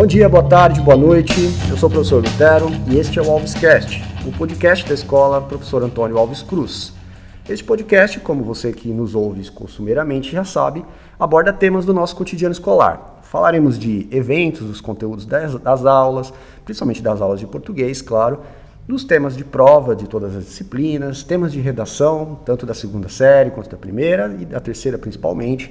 Bom dia, boa tarde, boa noite. Eu sou o professor Lutero e este é o Alvescast, o podcast da escola Professor Antônio Alves Cruz. Este podcast, como você que nos ouve costumeiramente já sabe, aborda temas do nosso cotidiano escolar. Falaremos de eventos, dos conteúdos das, das aulas, principalmente das aulas de português, claro, dos temas de prova de todas as disciplinas, temas de redação, tanto da segunda série quanto da primeira e da terceira principalmente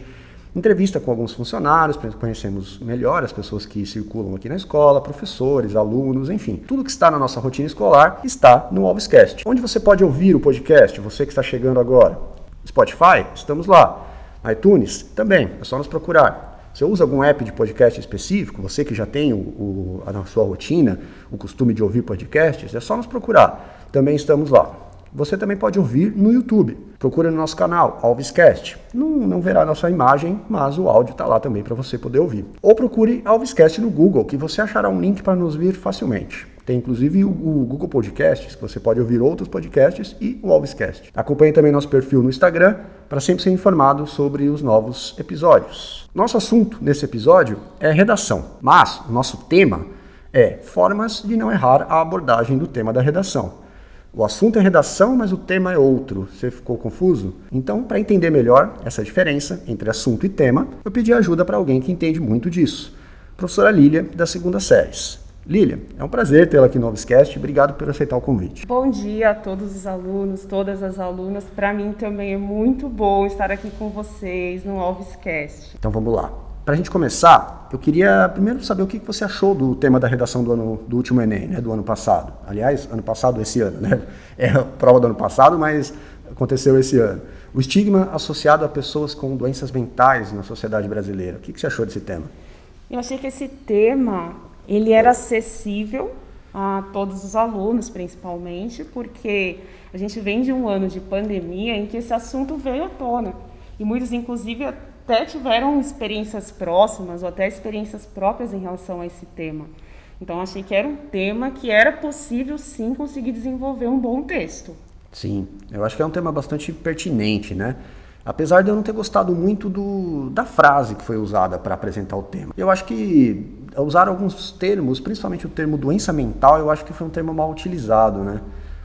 entrevista com alguns funcionários, para conhecermos melhor as pessoas que circulam aqui na escola, professores, alunos, enfim. Tudo que está na nossa rotina escolar está no Alvescast. Onde você pode ouvir o podcast, você que está chegando agora? Spotify, estamos lá. iTunes, também, é só nos procurar. Você usa algum app de podcast específico? Você que já tem o, o, na sua rotina o costume de ouvir podcasts, é só nos procurar. Também estamos lá. Você também pode ouvir no YouTube. Procure no nosso canal, Alvescast. Não, não verá nossa imagem, mas o áudio está lá também para você poder ouvir. Ou procure Alvescast no Google, que você achará um link para nos vir facilmente. Tem inclusive o, o, Google Podcasts, que você pode ouvir outros podcasts, e o Alvescast. Acompanhe também nosso perfil no Instagram para sempre ser informado sobre os novos episódios. Nosso assunto nesse episódio é redação, mas o nosso tema é formas de não errar a abordagem do tema da redação. O assunto é redação, mas o tema é outro. Você ficou confuso? Então, para entender melhor essa diferença entre assunto e tema, eu pedi ajuda para alguém que entende muito disso. Professora Lília, da segunda séries. Lília, é um prazer tê-la aqui no Novescast. Obrigado por aceitar o convite. Bom dia a todos os alunos, todas as alunas. Para mim também é muito bom estar aqui com vocês no Novescast. Então vamos lá. Para a gente começar, eu queria primeiro saber o que você achou do tema da redação do, ano, do último Enem, né, do ano passado. Aliás, ano passado, esse ano, né? É a prova do ano passado, mas aconteceu esse ano. O estigma associado a pessoas com doenças mentais na sociedade brasileira. O que você achou desse tema? Eu achei que esse tema ele era acessível a todos os alunos, principalmente, porque a gente vem de um ano de pandemia em que esse assunto veio à tona. E muitos, inclusive, até tiveram experiências próximas ou até experiências próprias em relação a esse tema. Então achei que era um tema que era possível sim conseguir desenvolver um bom texto. Sim, eu acho que é um tema bastante pertinente, né? Apesar de eu não ter gostado muito do, da frase que foi usada para apresentar o tema. Eu acho que usar alguns termos, principalmente o termo doença mental, eu acho que foi um termo mal utilizado, né?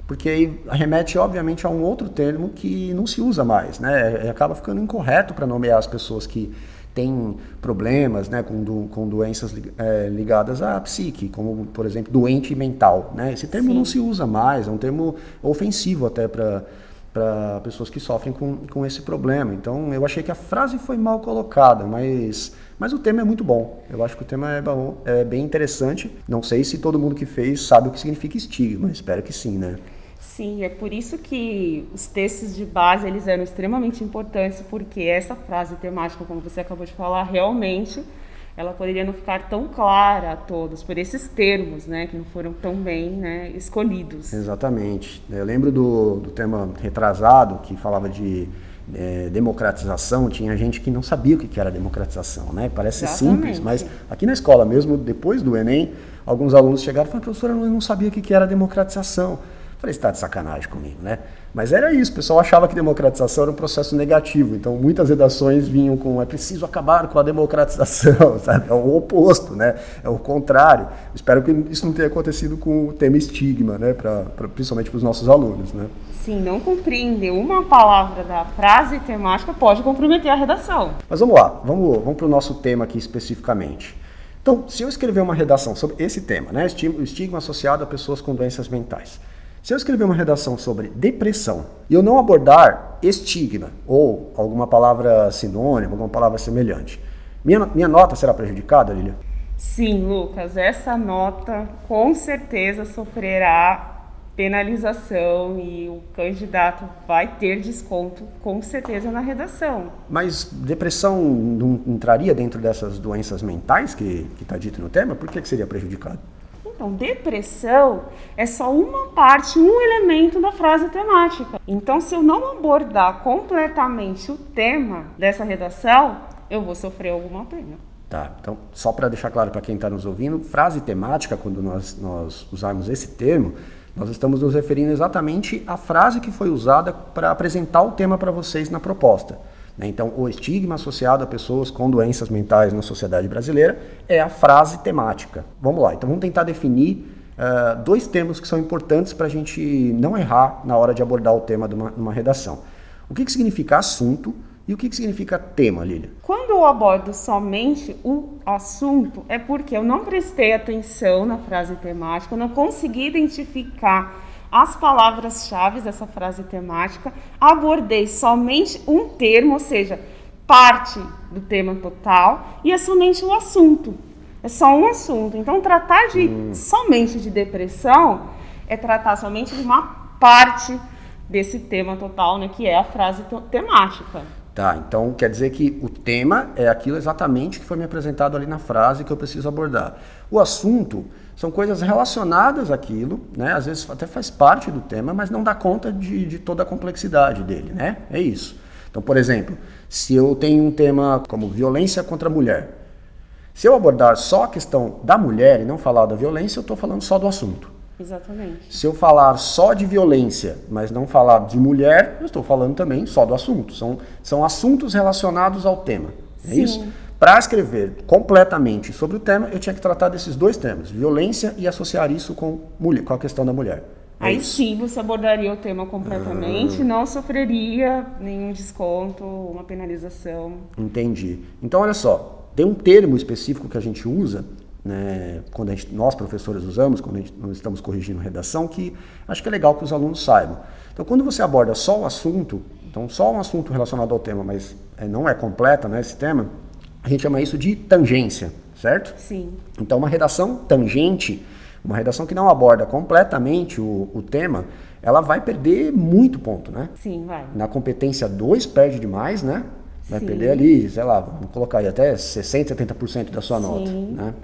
Porque aí remete obviamente a um outro termo que não se usa mais, né? Acaba ficando incorreto para nomear as pessoas que têm problemas, né, com, do, com doenças é, ligadas à psique, como por exemplo doente mental, né? Esse termo Sim. não se usa mais, é um termo ofensivo até para para pessoas que sofrem com, com esse problema. Então eu achei que a frase foi mal colocada, mas mas o tema é muito bom. Eu acho que o tema é, bom, é bem interessante. Não sei se todo mundo que fez sabe o que significa estigma, espero que sim, né? Sim, é por isso que os textos de base eles eram extremamente importantes, porque essa frase temática, como você acabou de falar, realmente ela poderia não ficar tão clara a todos por esses termos, né, que não foram tão bem né, escolhidos. Exatamente. Eu lembro do, do tema retrasado que falava de é, democratização, tinha gente que não sabia o que era democratização, né? Parece Exatamente. simples, mas aqui na escola mesmo, depois do Enem, alguns alunos chegaram e falaram, professora, eu não sabia o que era democratização. Falei, está de sacanagem comigo, né? Mas era isso, o pessoal achava que democratização era um processo negativo, então muitas redações vinham com é preciso acabar com a democratização, sabe? É o oposto, né? É o contrário. Espero que isso não tenha acontecido com o tema estigma, né? Pra, pra principalmente para os nossos alunos, né? Sim, não compreender uma palavra da frase temática pode comprometer a redação. Mas vamos lá, vamos, vamos para o nosso tema aqui especificamente. Então, se eu escrever uma redação sobre esse tema, né? O estigma associado a pessoas com doenças mentais. Se eu escrever uma redação sobre depressão e eu não abordar estigma ou alguma palavra sinônima, alguma palavra semelhante, minha, minha nota será prejudicada, Lilia? Sim, Lucas, essa nota com certeza sofrerá penalização e o candidato vai ter desconto com certeza na redação. Mas depressão não entraria dentro dessas doenças mentais que está dito no tema? Por que, que seria prejudicado? Então, depressão é só uma parte, um elemento da frase temática. Então, se eu não abordar completamente o tema dessa redação, eu vou sofrer alguma pena. Tá, então, só para deixar claro para quem está nos ouvindo, frase temática, quando nós, nós usarmos esse termo, nós estamos nos referindo exatamente à frase que foi usada para apresentar o tema para vocês na proposta. Né? Então, o estigma associado a pessoas com doenças mentais na sociedade brasileira é a frase temática. Vamos lá, então vamos tentar definir uh, dois termos que são importantes para a gente não errar na hora de abordar o tema de uma, de uma redação. O que, que significa assunto e o que, que significa tema, Lilia? Quando eu abordo somente o assunto, é porque eu não prestei atenção na frase temática, eu não consegui identificar as palavras-chave dessa frase temática, abordei somente um termo, ou seja, parte do tema total, e é somente o assunto. É só um assunto. Então, tratar de hum. somente de depressão é tratar somente de uma parte desse tema total, né, que é a frase temática. Tá, então quer dizer que o tema é aquilo exatamente que foi me apresentado ali na frase que eu preciso abordar. O assunto são coisas relacionadas àquilo, né? Às vezes até faz parte do tema, mas não dá conta de, de toda a complexidade dele, né? É isso. Então, por exemplo, se eu tenho um tema como violência contra a mulher, se eu abordar só a questão da mulher e não falar da violência, eu estou falando só do assunto. Exatamente. Se eu falar só de violência, mas não falar de mulher, eu estou falando também só do assunto. São, são assuntos relacionados ao tema. É Sim. isso? Para escrever completamente sobre o tema, eu tinha que tratar desses dois temas, violência e associar isso com, mulher, com a questão da mulher. É Aí sim você abordaria o tema completamente, ah. não sofreria nenhum desconto, uma penalização. Entendi. Então, olha só, tem um termo específico que a gente usa, né, quando gente, nós professores usamos, quando gente, nós estamos corrigindo redação, que acho que é legal que os alunos saibam. Então, quando você aborda só o assunto, então só um assunto relacionado ao tema, mas é, não é completa né, esse tema, a gente chama isso de tangência, certo? Sim. Então, uma redação tangente, uma redação que não aborda completamente o, o tema, ela vai perder muito ponto, né? Sim, vai. Na competência 2 perde demais, né? Vai Sim. perder ali, sei lá, vamos colocar aí até 60%, 70% da sua Sim. nota, né?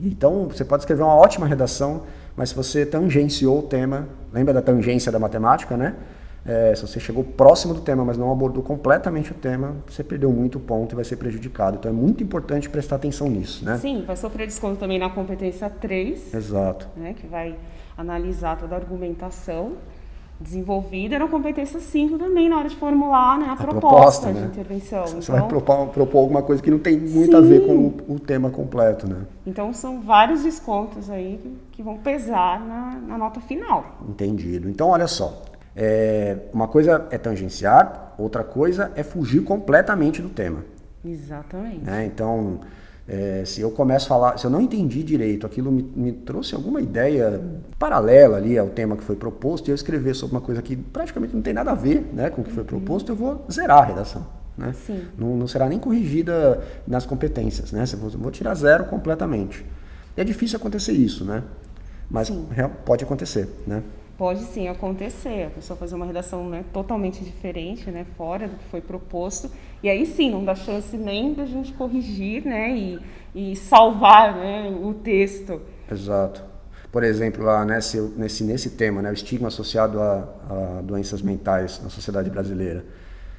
Então, você pode escrever uma ótima redação, mas se você tangenciou o tema, lembra da tangência da matemática, né? É, se você chegou próximo do tema, mas não abordou completamente o tema, você perdeu muito ponto e vai ser prejudicado. Então é muito importante prestar atenção nisso, né? Sim, vai sofrer desconto também na competência 3. Exato. Né, que vai analisar toda a argumentação desenvolvida na competência 5 também, na hora de formular né, a, a proposta, proposta né? de intervenção. Você então, vai propor, propor, alguma coisa que não tem muito sim. a ver com o, o, tema completo, né? Então são vários descontos aí que, que vão pesar na, na nota final. Entendido. Então olha só, é, uma coisa é tangenciar, outra coisa é fugir completamente do tema. Exatamente. Né? Então, é, se eu começo a falar, se eu não entendi direito, aquilo me, me, trouxe alguma ideia paralela ali ao tema que foi proposto, e eu escrever sobre uma coisa que praticamente não tem nada a ver né, com o que foi uhum. proposto, eu vou zerar a redação. Né? Sim. Não, não será nem corrigida nas competências, né? Eu vou tirar zero completamente. E é difícil acontecer isso, né? Mas Sim. pode acontecer, né? Pode sim acontecer, a pessoa fazer uma redação né, totalmente diferente, né, fora do que foi proposto, e aí sim, não dá chance nem da gente corrigir né, e, e salvar né, o texto. Exato. Por exemplo, lá nesse, nesse, nesse tema, né, o estigma associado a, a doenças mentais na sociedade brasileira.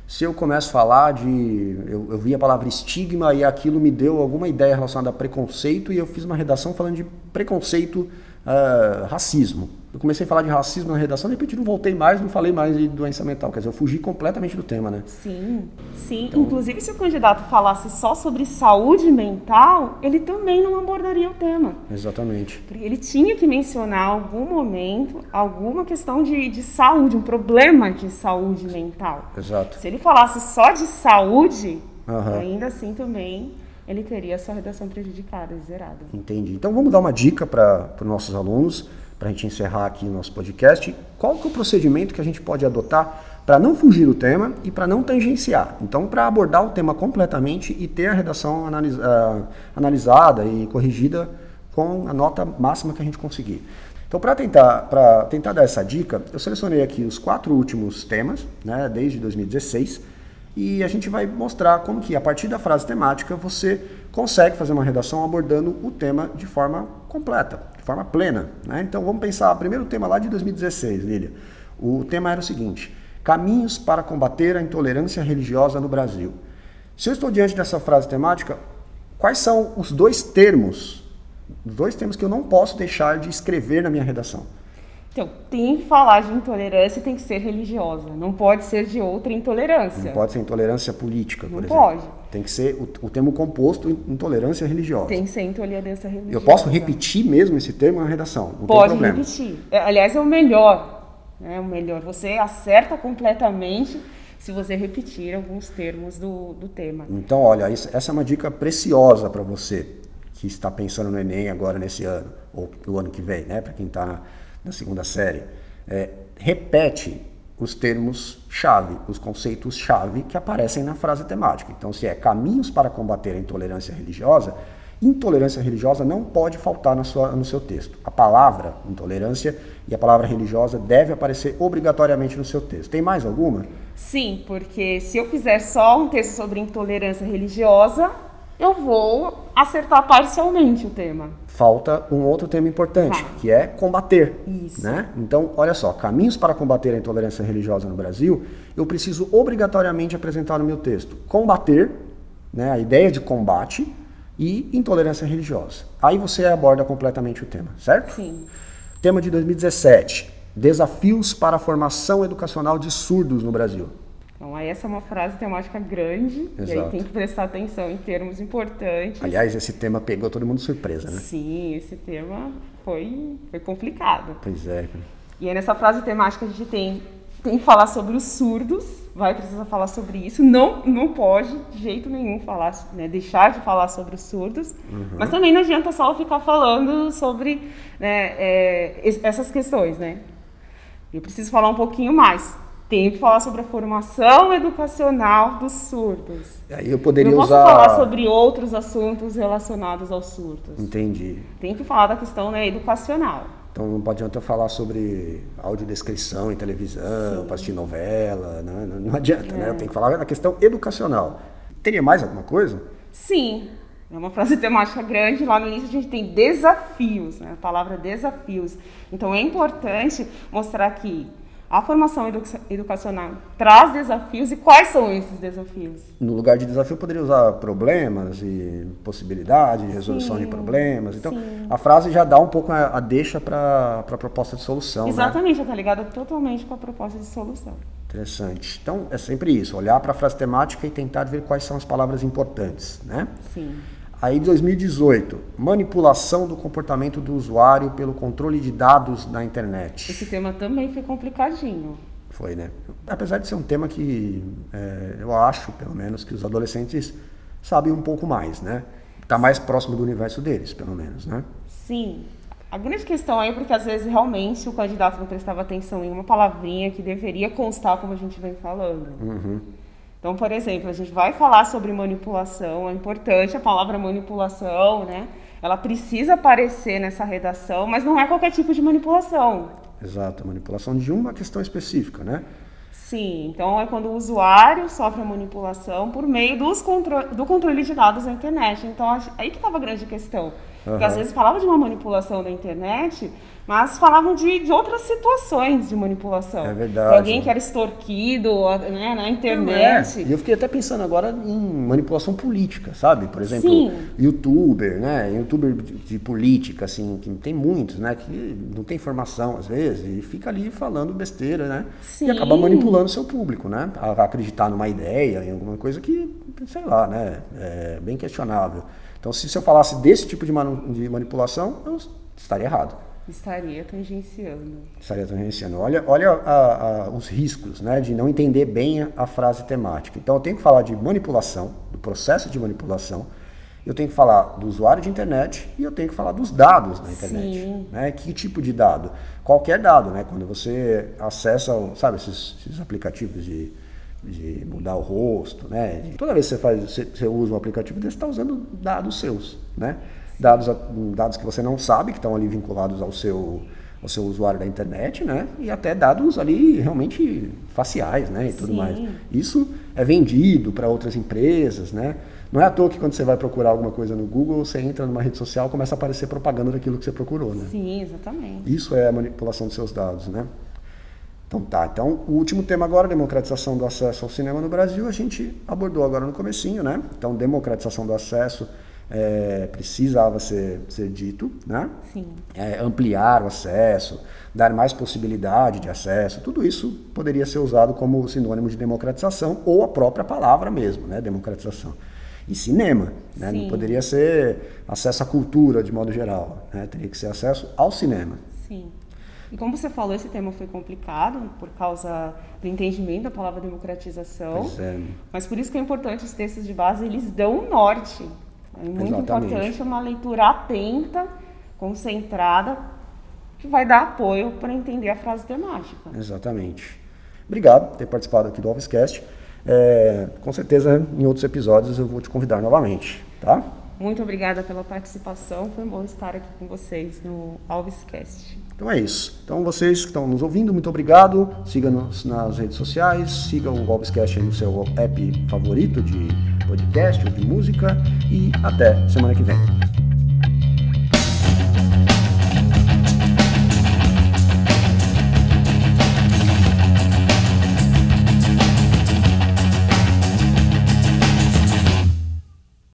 Se eu começo a falar de. Eu, eu vi a palavra estigma e aquilo me deu alguma ideia relacionada a preconceito, e eu fiz uma redação falando de preconceito, uh, racismo eu comecei a falar de racismo na redação, de repente não voltei mais, não falei mais de doença mental. Quer dizer, eu fugi completamente do tema, né? Sim, sim. Então, Inclusive, se o candidato falasse só sobre saúde mental, ele também não abordaria o tema. Exatamente. Porque ele tinha que mencionar algum momento, alguma questão de, de saúde, um problema de saúde mental. Exato. Se ele falasse só de saúde, uhum. ainda assim também ele teria a sua redação prejudicada, zerada. Entendi. Então vamos dar uma dica para os nossos alunos para a gente encerrar aqui o nosso podcast, qual que é o procedimento que a gente pode adotar para não fugir do tema e para não tangenciar. Então, para abordar o tema completamente e ter a redação analisa, uh, analisada e corrigida com a nota máxima que a gente conseguir. Então, para tentar, tentar dar essa dica, eu selecionei aqui os quatro últimos temas, né, desde 2016, e a gente vai mostrar como que, a partir da frase temática, você consegue fazer uma redação abordando o tema de forma completa, de forma plena. Né? Então vamos pensar, primeiro tema lá de 2016, Lília. O tema era o seguinte: caminhos para combater a intolerância religiosa no Brasil. Se eu estou diante dessa frase temática, quais são os dois termos, os dois termos que eu não posso deixar de escrever na minha redação? Então, tem que falar de intolerância tem que ser religiosa. Não pode ser de outra intolerância. Não pode ser intolerância política, por Não exemplo. pode. Tem que ser o, o termo composto intolerância religiosa. Tem que ser intolerância religiosa. Eu posso repetir mesmo esse termo na redação, não Pode repetir. É, Aliás, é o melhor. É o melhor. Você acerta completamente se você repetir alguns termos do, do tema. Então, olha, isso- essa é uma dica preciosa para você que está pensando no Enem agora nesse ano, ou no ano que vem, né? Para quem está na, segunda série. É, repete os termos-chave, os conceitos-chave que aparecem na frase temática. Então, se é caminhos para combater a intolerância religiosa, intolerância religiosa não pode faltar na sua, no seu texto. A palavra intolerância e a palavra religiosa deve aparecer obrigatoriamente no seu texto. Tem mais alguma? Sim, porque se eu fizer só um texto sobre intolerância religiosa, eu vou acertar parcialmente o tema. falta um outro tema importante, Tá. que é combater. Isso. Né? Então, olha só, caminhos para combater a intolerância religiosa no Brasil, eu preciso obrigatoriamente apresentar no meu texto. Combater, né, a ideia de combate e intolerância religiosa. Aí você aborda completamente o tema, certo? Sim. Tema de 2017, desafios para a formação educacional de surdos no Brasil. Então, essa é uma frase temática grande, e aí Exato. tem que prestar atenção em termos importantes. Aliás, esse tema pegou todo mundo surpresa, né? Sim, esse tema foi, foi complicado. Pois é. E aí nessa frase temática a gente tem, tem que falar sobre os surdos, vai precisar falar sobre isso. Não, não pode de jeito nenhum falar, né, deixar de falar sobre os surdos. Mas também não adianta só ficar falando sobre né, é, es- essas questões, né? Eu preciso falar um pouquinho mais. Tenho que falar sobre a formação educacional dos surdos. Aí eu poderia não posso usar. falar sobre outros assuntos relacionados aos surdos. Entendi. Tem que falar da questão né, educacional. Então não adianta eu falar sobre audiodescrição em televisão, para assistir novela, né? não, adianta, né? Eu tenho que falar na questão educacional. Teria mais alguma coisa? Sim, é uma frase temática grande. Lá no início a gente tem desafios, né? a palavra desafios. Então é importante mostrar que a formação edu- educacional traz desafios e quais são esses desafios? No lugar de desafio, poderia usar problemas e possibilidade de resolução de problemas. Então, a frase já dá um pouco a, a deixa para a proposta de solução. né? Exatamente, já está ligada totalmente com a proposta de solução. Interessante. Então, é sempre isso, olhar para a frase temática e tentar ver quais são as palavras importantes, né? Sim. Aí, 2018, manipulação do comportamento do usuário pelo controle de dados na internet. Esse tema também foi complicadinho. Foi, né? Apesar de ser um tema que é, eu acho, pelo menos, que os adolescentes sabem um pouco mais, né? Tá mais próximo do universo deles, pelo menos, né? Sim. A grande questão aí é porque às vezes realmente o candidato não prestava atenção em uma palavrinha que deveria constar como a gente vem falando. Então, por exemplo, a gente vai falar sobre manipulação, é importante a palavra manipulação, né? Ela precisa aparecer nessa redação, mas não é qualquer tipo de manipulação. Exato, manipulação de uma questão específica, né? Sim, então é quando o usuário sofre a manipulação por meio dos contro do controle de dados na internet. Então, aí que estava a grande questão. Porque às vezes falava de uma manipulação da internet, mas falavam de, de outras situações de manipulação. É verdade. De alguém que era extorquido né, na internet. É. E eu fiquei até pensando agora em manipulação política, sabe? Por exemplo, Sim. youtuber, né? Youtuber de, política, assim, que tem muitos, né? Que não tem formação às vezes e fica ali falando besteira, né? Sim. E acaba manipulando o seu público, né? A acreditar numa ideia, em alguma coisa que, sei lá, né? É bem questionável. Então, se, se eu falasse desse tipo de, manu- de manipulação, eu estaria errado. Estaria tangenciando. Estaria tangenciando. Olha, olha a- a- os riscos né, de não entender bem a, a frase temática. Então, eu tenho que falar de manipulação, do processo de manipulação, eu tenho que falar do usuário de internet e eu tenho que falar dos dados na internet. Sim. Né? Que tipo de dado? Qualquer dado, né? Quando você acessa, sabe, esses, esses aplicativos de, de mudar o rosto, né? Toda vez que você, faz, você, usa um aplicativo desse, você está usando dados seus, né? Dados, dados que você não sabe, que estão ali vinculados ao seu, ao seu usuário da internet, né? E até dados ali realmente faciais, né? E tudo Sim. mais. Isso é vendido para outras empresas, né? Não é à toa que quando você vai procurar alguma coisa no Google, você entra numa rede social começa a aparecer propaganda daquilo que você procurou, né? Sim, exatamente. Isso é a manipulação dos seus dados, né? Então tá, então o último tema agora, democratização do acesso ao cinema no Brasil, a gente abordou agora no comecinho, né? Então democratização do acesso é, precisava ser, ser dito, né? Sim. É, ampliar o acesso, dar mais possibilidade de acesso, tudo isso poderia ser usado como sinônimo de democratização ou a própria palavra mesmo, né? Democratização. E cinema, né? Não poderia ser acesso à cultura de modo geral, né? Teria que ser acesso ao cinema. Sim. E como você falou, esse tema foi complicado por causa do entendimento da palavra democratização. É. Mas por isso que é importante os textos de base, eles dão um norte. É muito Exatamente. importante uma leitura atenta, concentrada, que vai dar apoio para entender a frase temática. Exatamente. Obrigado por ter participado aqui do Alvescast. É, com certeza, em outros episódios eu vou te convidar novamente, tá? Muito obrigada pela participação. Foi bom estar aqui com vocês no Alvescast. Então é isso. Então vocês que estão nos ouvindo, muito obrigado. Siga-nos nas redes sociais, siga o aí no seu app favorito de podcast ou de música e até semana que vem.